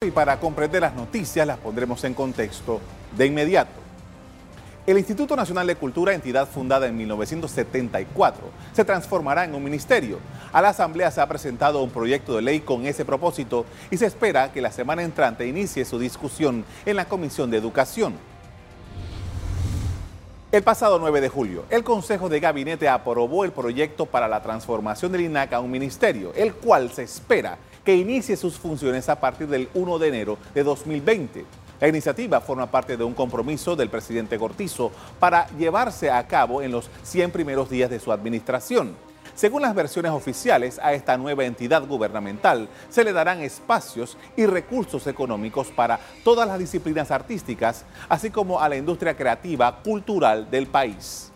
Y para comprender las noticias las pondremos en contexto de inmediato. El Instituto Nacional de Cultura, entidad fundada en 1974, se transformará en un ministerio. A la Asamblea se ha presentado un proyecto de ley con ese propósito y se espera que la semana entrante inicie su discusión en la Comisión de Educación. El pasado 9 de julio, el Consejo de Gabinete aprobó el proyecto para la transformación del INAC a un ministerio, el cual se espera que inicie sus funciones a partir del 1 de enero de 2020. La iniciativa forma parte de un compromiso del presidente Cortizo para llevarse a cabo en los 100 primeros días de su administración. Según las versiones oficiales, a esta nueva entidad gubernamental se le darán espacios y recursos económicos para todas las disciplinas artísticas, así como a la industria creativa cultural del país.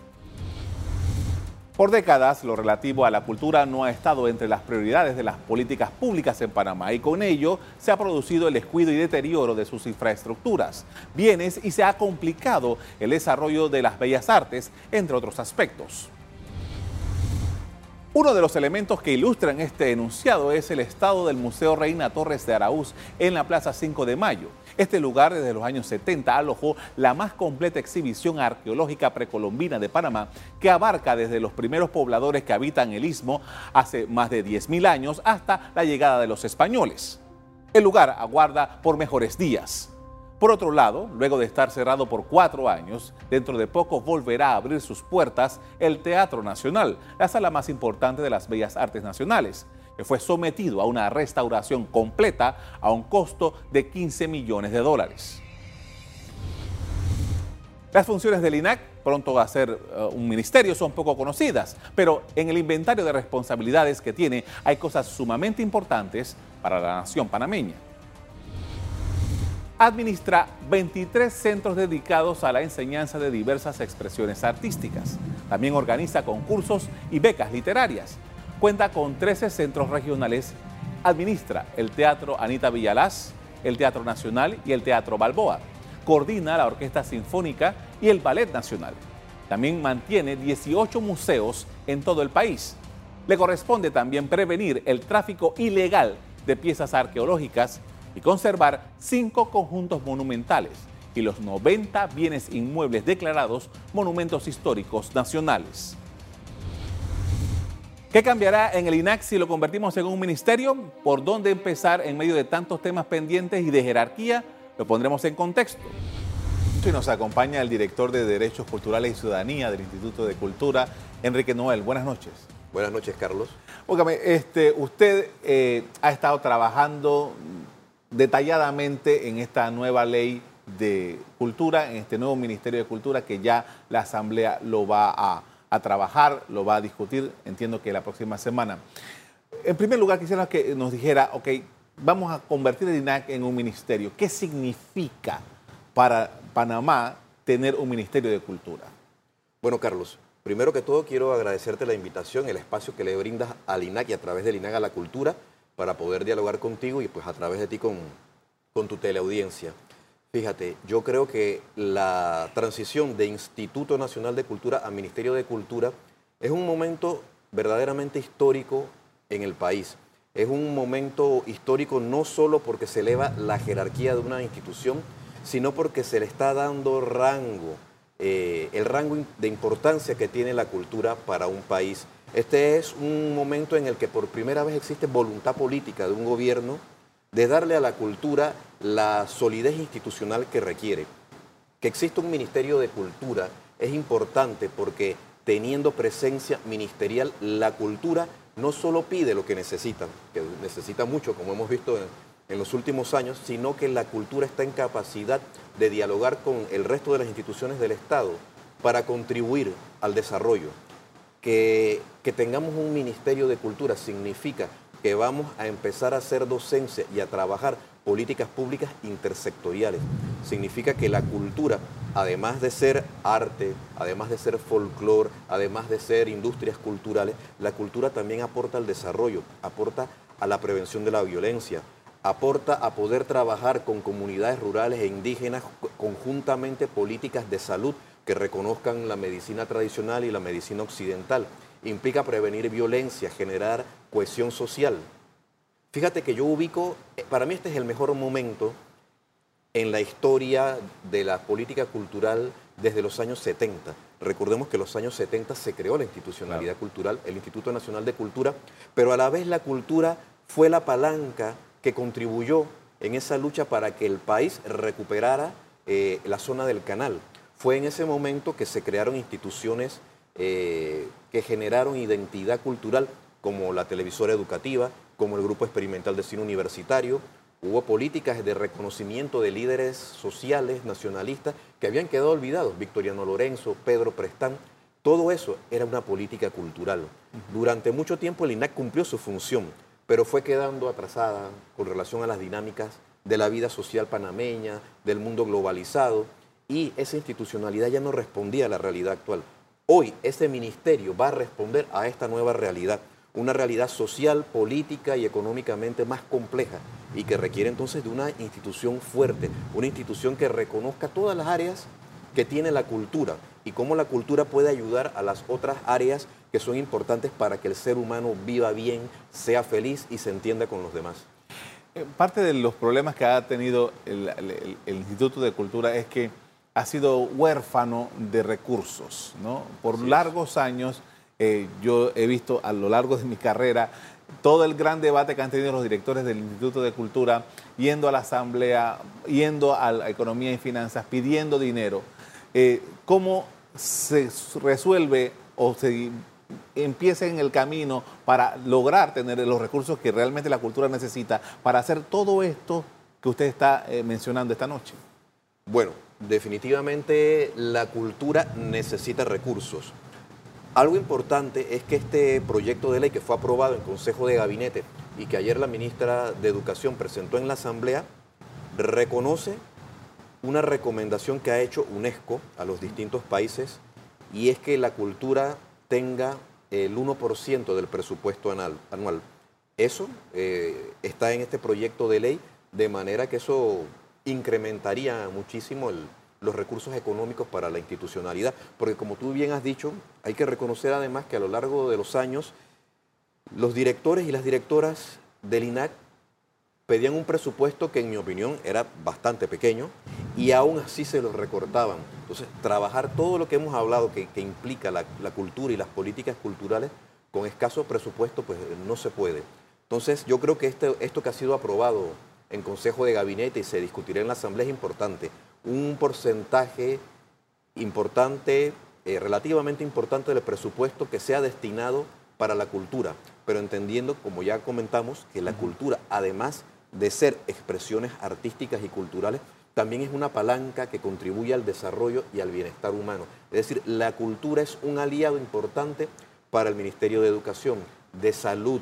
Por décadas, lo relativo a la cultura no ha estado entre las prioridades de las políticas públicas en Panamá y con ello se ha producido el descuido y deterioro de sus infraestructuras, bienes y se ha complicado el desarrollo de las bellas artes, entre otros aspectos. Uno de los elementos que ilustran este enunciado es el estado del Museo Reina Torres de Araúz en la Plaza 5 de Mayo. Este lugar desde los años 70 alojó la más completa exhibición arqueológica precolombina de Panamá que abarca desde los primeros pobladores que habitan el istmo hace más de 10.000 años hasta la llegada de los españoles. El lugar aguarda por mejores días. Por otro lado, luego de estar cerrado por cuatro años, dentro de poco volverá a abrir sus puertas el Teatro Nacional, la sala más importante de las bellas artes nacionales, que fue sometido a una restauración completa a un costo de 15 millones de dólares. Las funciones del INAC, pronto va a ser uh, un ministerio, son poco conocidas, pero en el inventario de responsabilidades que tiene hay cosas sumamente importantes para la nación panameña administra 23 centros dedicados a la enseñanza de diversas expresiones artísticas. También organiza concursos y becas literarias. Cuenta con 13 centros regionales. Administra el Teatro Anita Villalaz, el Teatro Nacional y el Teatro Balboa. Coordina la Orquesta Sinfónica y el Ballet Nacional. También mantiene 18 museos en todo el país. Le corresponde también prevenir el tráfico ilegal de piezas arqueológicas y conservar cinco conjuntos monumentales y los 90 bienes inmuebles declarados monumentos históricos nacionales. ¿Qué cambiará en el INAC si lo convertimos en un ministerio? ¿Por dónde empezar en medio de tantos temas pendientes y de jerarquía? Lo pondremos en contexto. Y nos acompaña el director de Derechos Culturales y Ciudadanía del Instituto de Cultura, Enrique Noel. Buenas noches. Buenas noches, Carlos. Óigame, este, usted eh, ha estado trabajando detalladamente en esta nueva ley de cultura, en este nuevo Ministerio de Cultura que ya la Asamblea lo va a, trabajar, lo va a discutir, entiendo que la próxima semana. En primer lugar, quisiera que nos dijera, ok, vamos a convertir el INAC en un ministerio. ¿Qué significa para Panamá tener un Ministerio de Cultura? Bueno, Carlos, primero que todo quiero agradecerte la invitación, el espacio que le brindas al INAC y a través del INAC a la cultura para poder dialogar contigo y pues a través de ti con, con tu teleaudiencia. Fíjate, yo creo que la transición de Instituto Nacional de Cultura a Ministerio de Cultura es un momento verdaderamente histórico en el país. Es un momento histórico no solo porque se eleva la jerarquía de una institución, sino porque se le está dando rango, eh, el rango de importancia que tiene la cultura para un país. Este es un momento en el que por primera vez existe voluntad política de un gobierno de darle a la cultura la solidez institucional que requiere. Que exista un Ministerio de Cultura es importante porque teniendo presencia ministerial, la cultura no solo pide lo que necesita, que necesita mucho, como hemos visto en, en, los últimos años, sino que la cultura está en capacidad de dialogar con el resto de las instituciones del Estado para contribuir al desarrollo que, tengamos un Ministerio de Cultura significa que vamos a empezar a hacer docencia y a trabajar políticas públicas intersectoriales. Significa que la cultura, además de ser arte, además de ser folclore, además de ser industrias culturales, la cultura también aporta al desarrollo, aporta a la prevención de la violencia, aporta a poder trabajar con comunidades rurales e indígenas conjuntamente políticas de salud que reconozcan la medicina tradicional y la medicina occidental. Implica prevenir violencia, generar cohesión social. Fíjate que yo ubico, eh, para mí este es el mejor momento en la historia de la política cultural desde los años 70. Recordemos que en los años 70 se creó la institucionalidad cultural, el Instituto Nacional de Cultura, pero a la vez la cultura fue la palanca que contribuyó en esa lucha para que el país recuperara eh, la zona del canal. Fue en ese momento que se crearon instituciones eh, que generaron identidad cultural, como la televisora educativa, como el Grupo Experimental de Cine Universitario. Hubo políticas de reconocimiento de líderes sociales, nacionalistas, que habían quedado olvidados. Victoriano Lorenzo, Pedro Prestán. Todo eso era una política cultural. Durante mucho tiempo el INAC cumplió su función, pero fue quedando atrasada con relación a las dinámicas de la vida social panameña, del mundo globalizado, y esa institucionalidad ya no respondía a la realidad actual. Hoy ese ministerio va a responder a esta nueva realidad, una realidad social, política y económicamente más compleja y que requiere entonces de una institución fuerte, una institución que reconozca todas las áreas que tiene la cultura y cómo la cultura puede ayudar a las otras áreas que son importantes para que el ser humano viva bien, sea feliz y se entienda con los demás. Eh, parte de los problemas que ha tenido el, Instituto de Cultura es que ha sido huérfano de recursos. ¿no? Por largos años eh, yo he visto a lo largo de mi carrera todo el gran debate que han tenido los directores del Instituto de Cultura, yendo a la Asamblea, yendo a la Economía y Finanzas, pidiendo dinero. Eh, ¿Cómo se resuelve o se empiece en el camino para lograr tener los recursos que realmente la cultura necesita para hacer todo esto que usted está eh, mencionando esta noche? Bueno, definitivamente la cultura necesita recursos. Algo importante es que este proyecto de ley que fue aprobado en Consejo de Gabinete y que ayer la ministra de Educación presentó en la Asamblea, reconoce una recomendación que ha hecho UNESCO a los distintos países y es que la cultura tenga el 1% del presupuesto anual. Eso eh, está en este proyecto de ley, de manera que eso incrementaría muchísimo los recursos económicos para la institucionalidad, porque como tú bien has dicho, hay que reconocer además que a lo largo de los años, los directores y las directoras del INAC pedían un presupuesto que en mi opinión era bastante pequeño y aún así se lo recortaban. Entonces, trabajar todo lo que hemos hablado que, implica la, cultura y las políticas culturales con escaso presupuesto, pues no se puede. Entonces, yo creo que este, esto que ha sido aprobado en Consejo de Gabinete y se discutirá en la Asamblea es importante. Un porcentaje importante, eh, relativamente importante del presupuesto que sea destinado para la cultura, pero entendiendo, como ya comentamos, que la cultura, además de ser expresiones artísticas y culturales, también es una palanca que contribuye al desarrollo y al bienestar humano. Es decir, la cultura es un aliado importante para el Ministerio de Educación, de Salud,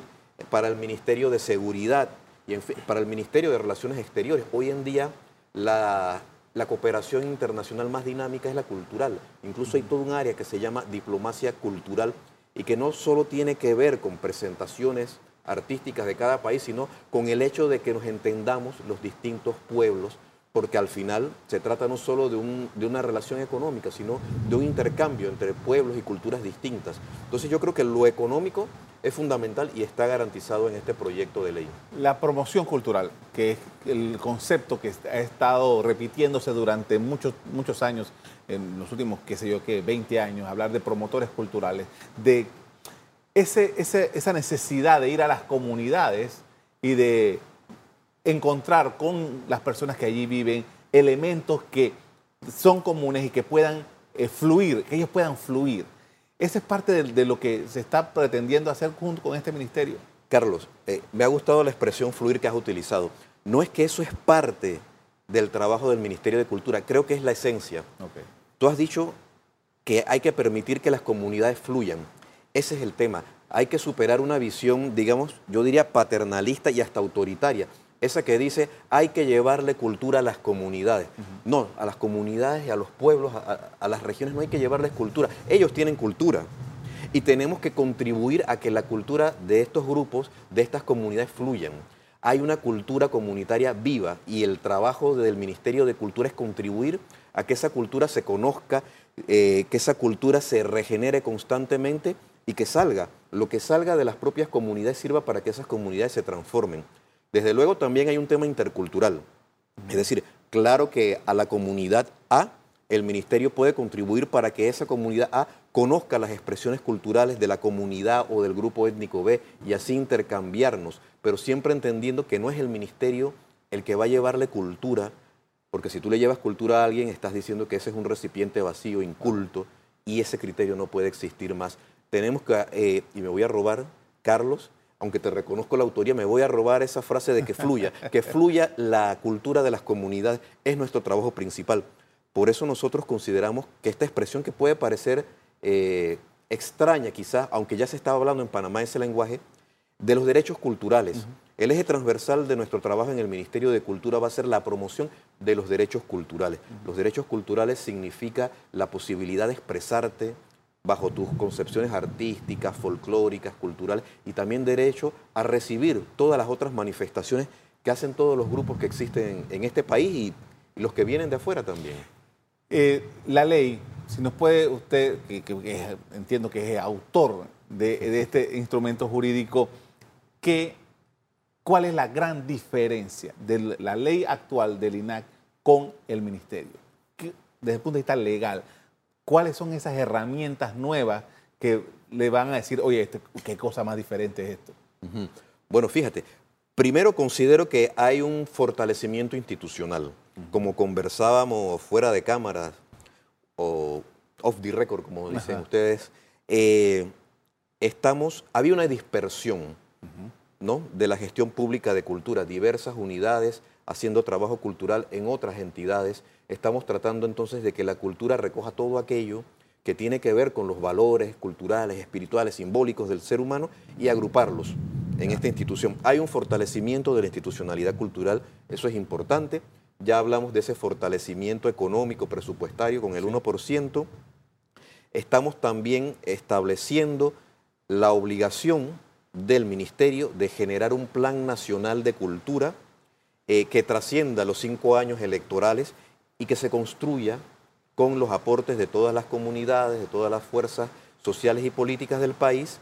para el Ministerio de Seguridad y para el Ministerio de Relaciones Exteriores. Hoy en día la, la cooperación internacional más dinámica es la cultural. Incluso hay todo un área que se llama diplomacia cultural y que no solo tiene que ver con presentaciones artísticas de cada país, sino con el hecho de que nos entendamos los distintos pueblos, porque al final se trata no solo de, un, de, una relación económica, sino de un intercambio entre pueblos y culturas distintas. Entonces yo creo que lo económico es fundamental y está garantizado en este proyecto de ley. La promoción cultural, que es el concepto que ha estado repitiéndose durante muchos, muchos años, en los últimos, qué sé yo, qué, 20 años, hablar de promotores culturales, de ese, esa necesidad de ir a las comunidades y de encontrar con las personas que allí viven elementos que son comunes y que puedan eh, fluir, que ellos puedan fluir. Esa es parte de, lo que se está pretendiendo hacer junto con este ministerio. Carlos, eh, me ha gustado la expresión fluir que has utilizado. No es que eso es parte del trabajo del Ministerio de Cultura, creo que es la esencia. Tú has dicho que hay que permitir que las comunidades fluyan. Ese es el tema. Hay que superar una visión, digamos, yo diría paternalista y hasta autoritaria. Esa que dice, hay que llevarle cultura a las comunidades. No, a las comunidades y a los pueblos, a, las regiones no hay que llevarles cultura. Ellos tienen cultura. Y tenemos que contribuir a que la cultura de estos grupos, de estas comunidades, fluyan. Hay una cultura comunitaria viva y el trabajo del Ministerio de Cultura es contribuir a que esa cultura se conozca, eh, que esa cultura se regenere constantemente y que salga, lo que salga de las propias comunidades sirva para que esas comunidades se transformen. Desde luego también hay un tema intercultural. Es decir, claro que a la comunidad A el ministerio puede contribuir para que esa comunidad A conozca las expresiones culturales de la comunidad o del grupo étnico B y así intercambiarnos, pero siempre entendiendo que no es el ministerio el que va a llevarle cultura, porque si tú le llevas cultura a alguien estás diciendo que ese es un recipiente vacío, inculto, y ese criterio no puede existir más. Tenemos que, eh, y me voy a robar, Carlos, aunque te reconozco la autoría, me voy a robar esa frase de que fluya, que fluya la cultura de las comunidades, es nuestro trabajo principal. Por eso nosotros consideramos que esta expresión que puede parecer eh, extraña quizás, aunque ya se estaba hablando en Panamá ese lenguaje, de los derechos culturales. El eje transversal de nuestro trabajo en el Ministerio de Cultura va a ser la promoción de los derechos culturales. Los derechos culturales significa la posibilidad de expresarte bajo tus concepciones artísticas, folclóricas, culturales y también derecho a recibir todas las otras manifestaciones que hacen todos los grupos que existen en este país y los que vienen de afuera también. Eh, la ley, si nos puede usted, que, entiendo que es autor de, este instrumento jurídico, ¿cuál es la gran diferencia de la ley actual del INAC con el ministerio? desde el punto de vista legal, ¿cuáles son esas herramientas nuevas que le van a decir, oye, este, qué cosa más diferente es esto? Bueno, fíjate, primero considero que hay un fortalecimiento institucional. Como conversábamos fuera de cámaras o off the record, como dicen ustedes, eh, estamos, había una dispersión ¿no? de la gestión pública de cultura, diversas unidades haciendo trabajo cultural en otras entidades. Estamos tratando entonces de que la cultura recoja todo aquello que tiene que ver con los valores culturales, espirituales, simbólicos del ser humano y agruparlos en esta institución. Hay un fortalecimiento de la institucionalidad cultural, eso es importante ya hablamos de ese fortalecimiento económico presupuestario con el 1%. Estamos también estableciendo la obligación del Ministerio de generar un plan nacional de cultura eh, que trascienda los cinco años electorales y que se construya con los aportes de todas las comunidades, de todas las fuerzas sociales y políticas del país,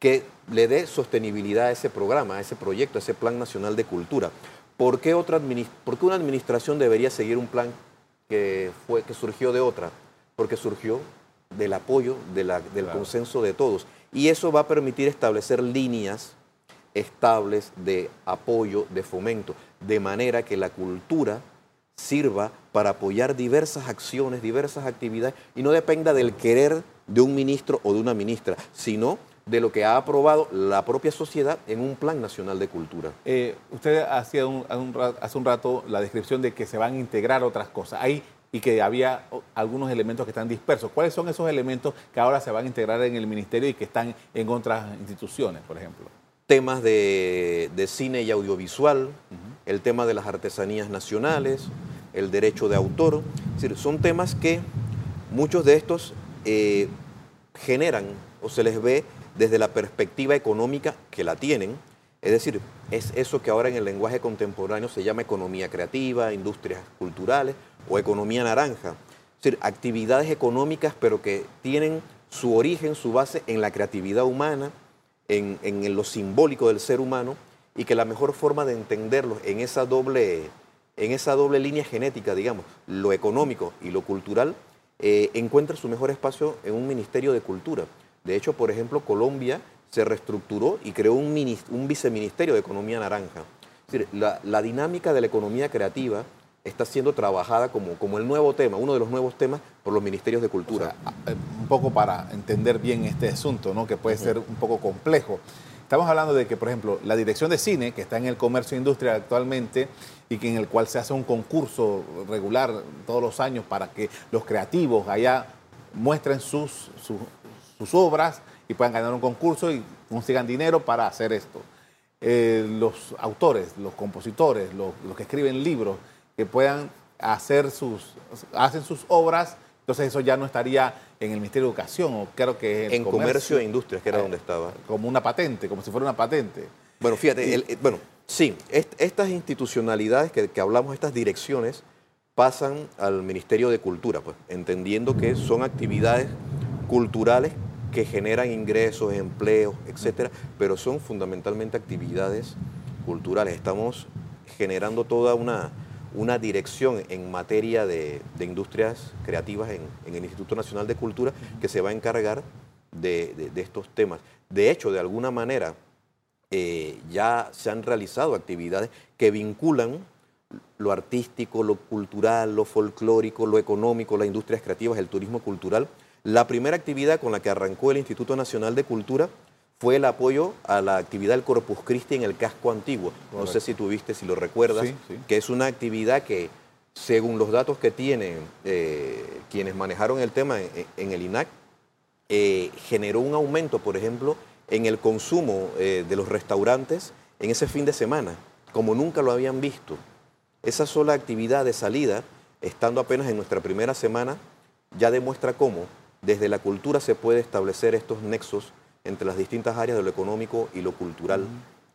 que le dé sostenibilidad a ese programa, a ese proyecto, a ese plan nacional de cultura. ¿Por qué, otra una administración debería seguir un plan que, fue, que surgió de otra? Porque surgió del apoyo, del consenso de todos. Y eso va a permitir establecer líneas estables de apoyo, de fomento, de manera que la cultura sirva para apoyar diversas acciones, diversas actividades, y no dependa del querer de un ministro o de una ministra, sino de lo que ha aprobado la propia sociedad en un plan nacional de cultura. Eh, usted hacía hace un rato la descripción de que se van a integrar otras cosas. Ahí y que había algunos elementos que están dispersos. ¿Cuáles son esos elementos que ahora se van a integrar en el ministerio y que están en otras instituciones, por ejemplo? Temas de, cine y audiovisual, el tema de las artesanías nacionales, el derecho de autor. Es decir, son temas que muchos de estos eh, generan o se les ve desde la perspectiva económica que la tienen, es decir, es eso que ahora en el lenguaje contemporáneo se llama economía creativa, industrias culturales o economía naranja. Es decir, actividades económicas pero que tienen su origen, su base en la creatividad humana, en, en lo simbólico del ser humano y que la mejor forma de entenderlos en esa doble, en esa doble línea genética, digamos, lo económico y lo cultural, eh, encuentra su mejor espacio en un Ministerio de Cultura. De hecho, por ejemplo, Colombia se reestructuró y creó un, viceministerio de Economía Naranja. Es decir, la, dinámica de la economía creativa está siendo trabajada como, como el nuevo tema, uno de los nuevos temas por los ministerios de cultura. Eh, un poco para entender bien este asunto, ¿no? que puede ser un poco complejo. Estamos hablando de que, por ejemplo, la dirección de cine, que está en el comercio e industria actualmente y que en el cual se hace un concurso regular todos los años para que los creativos allá muestren sus, sus, obras y puedan ganar un concurso y consigan dinero para hacer esto. Eh, los autores, los compositores, los, que escriben libros, que puedan hacer sus, hacen sus obras, entonces eso ya no estaría en el Ministerio de Educación, o creo que en comercio, e Industrias, que era eh, donde estaba. Como una patente, como si fuera una patente. Bueno, fíjate, eh, bueno, sí, estas institucionalidades que, que hablamos, estas direcciones, pasan al Ministerio de Cultura, pues, entendiendo que son actividades culturales que generan ingresos, empleos, etcétera, pero son fundamentalmente actividades culturales. Estamos generando toda una, una dirección en materia de, industrias creativas en, el Instituto Nacional de Cultura que se va a encargar de, estos temas. De hecho, de alguna manera, eh, ya se han realizado actividades que vinculan lo artístico, lo cultural, lo folclórico, lo económico, las industrias creativas, el turismo cultural. La primera actividad con la que arrancó el Instituto Nacional de Cultura fue el apoyo a la actividad del Corpus Christi en el casco antiguo. No sé si tuviste, si lo recuerdas, que es una actividad que, según los datos que tienen eh, quienes manejaron el tema en, el INAC, eh, generó un aumento, por ejemplo, en el consumo eh, de los restaurantes en ese fin de semana, como nunca lo habían visto. Esa sola actividad de salida, estando apenas en nuestra primera semana, ya demuestra cómo desde la cultura se puede establecer estos nexos entre las distintas áreas de lo económico y lo cultural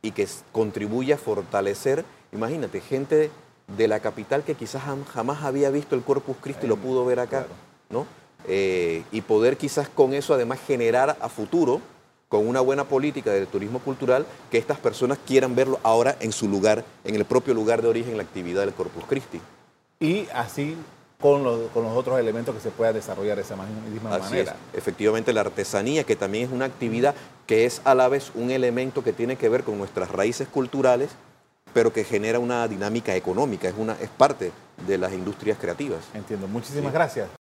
y que contribuye a fortalecer, imagínate, gente de la capital que quizás jamás había visto el Corpus Christi y lo pudo ver acá, ¿no? Eh, y poder quizás con eso además generar a futuro, con una buena política de turismo cultural, que estas personas quieran verlo ahora en su lugar, en el propio lugar de origen, la actividad del Corpus Christi. Y así con los, otros elementos que se pueda desarrollar de esa misma manera. Efectivamente, la artesanía, que también es una actividad que es a la vez un elemento que tiene que ver con nuestras raíces culturales, pero que genera una dinámica económica, es, una, es parte de las industrias creativas. Entiendo. Muchísimas gracias.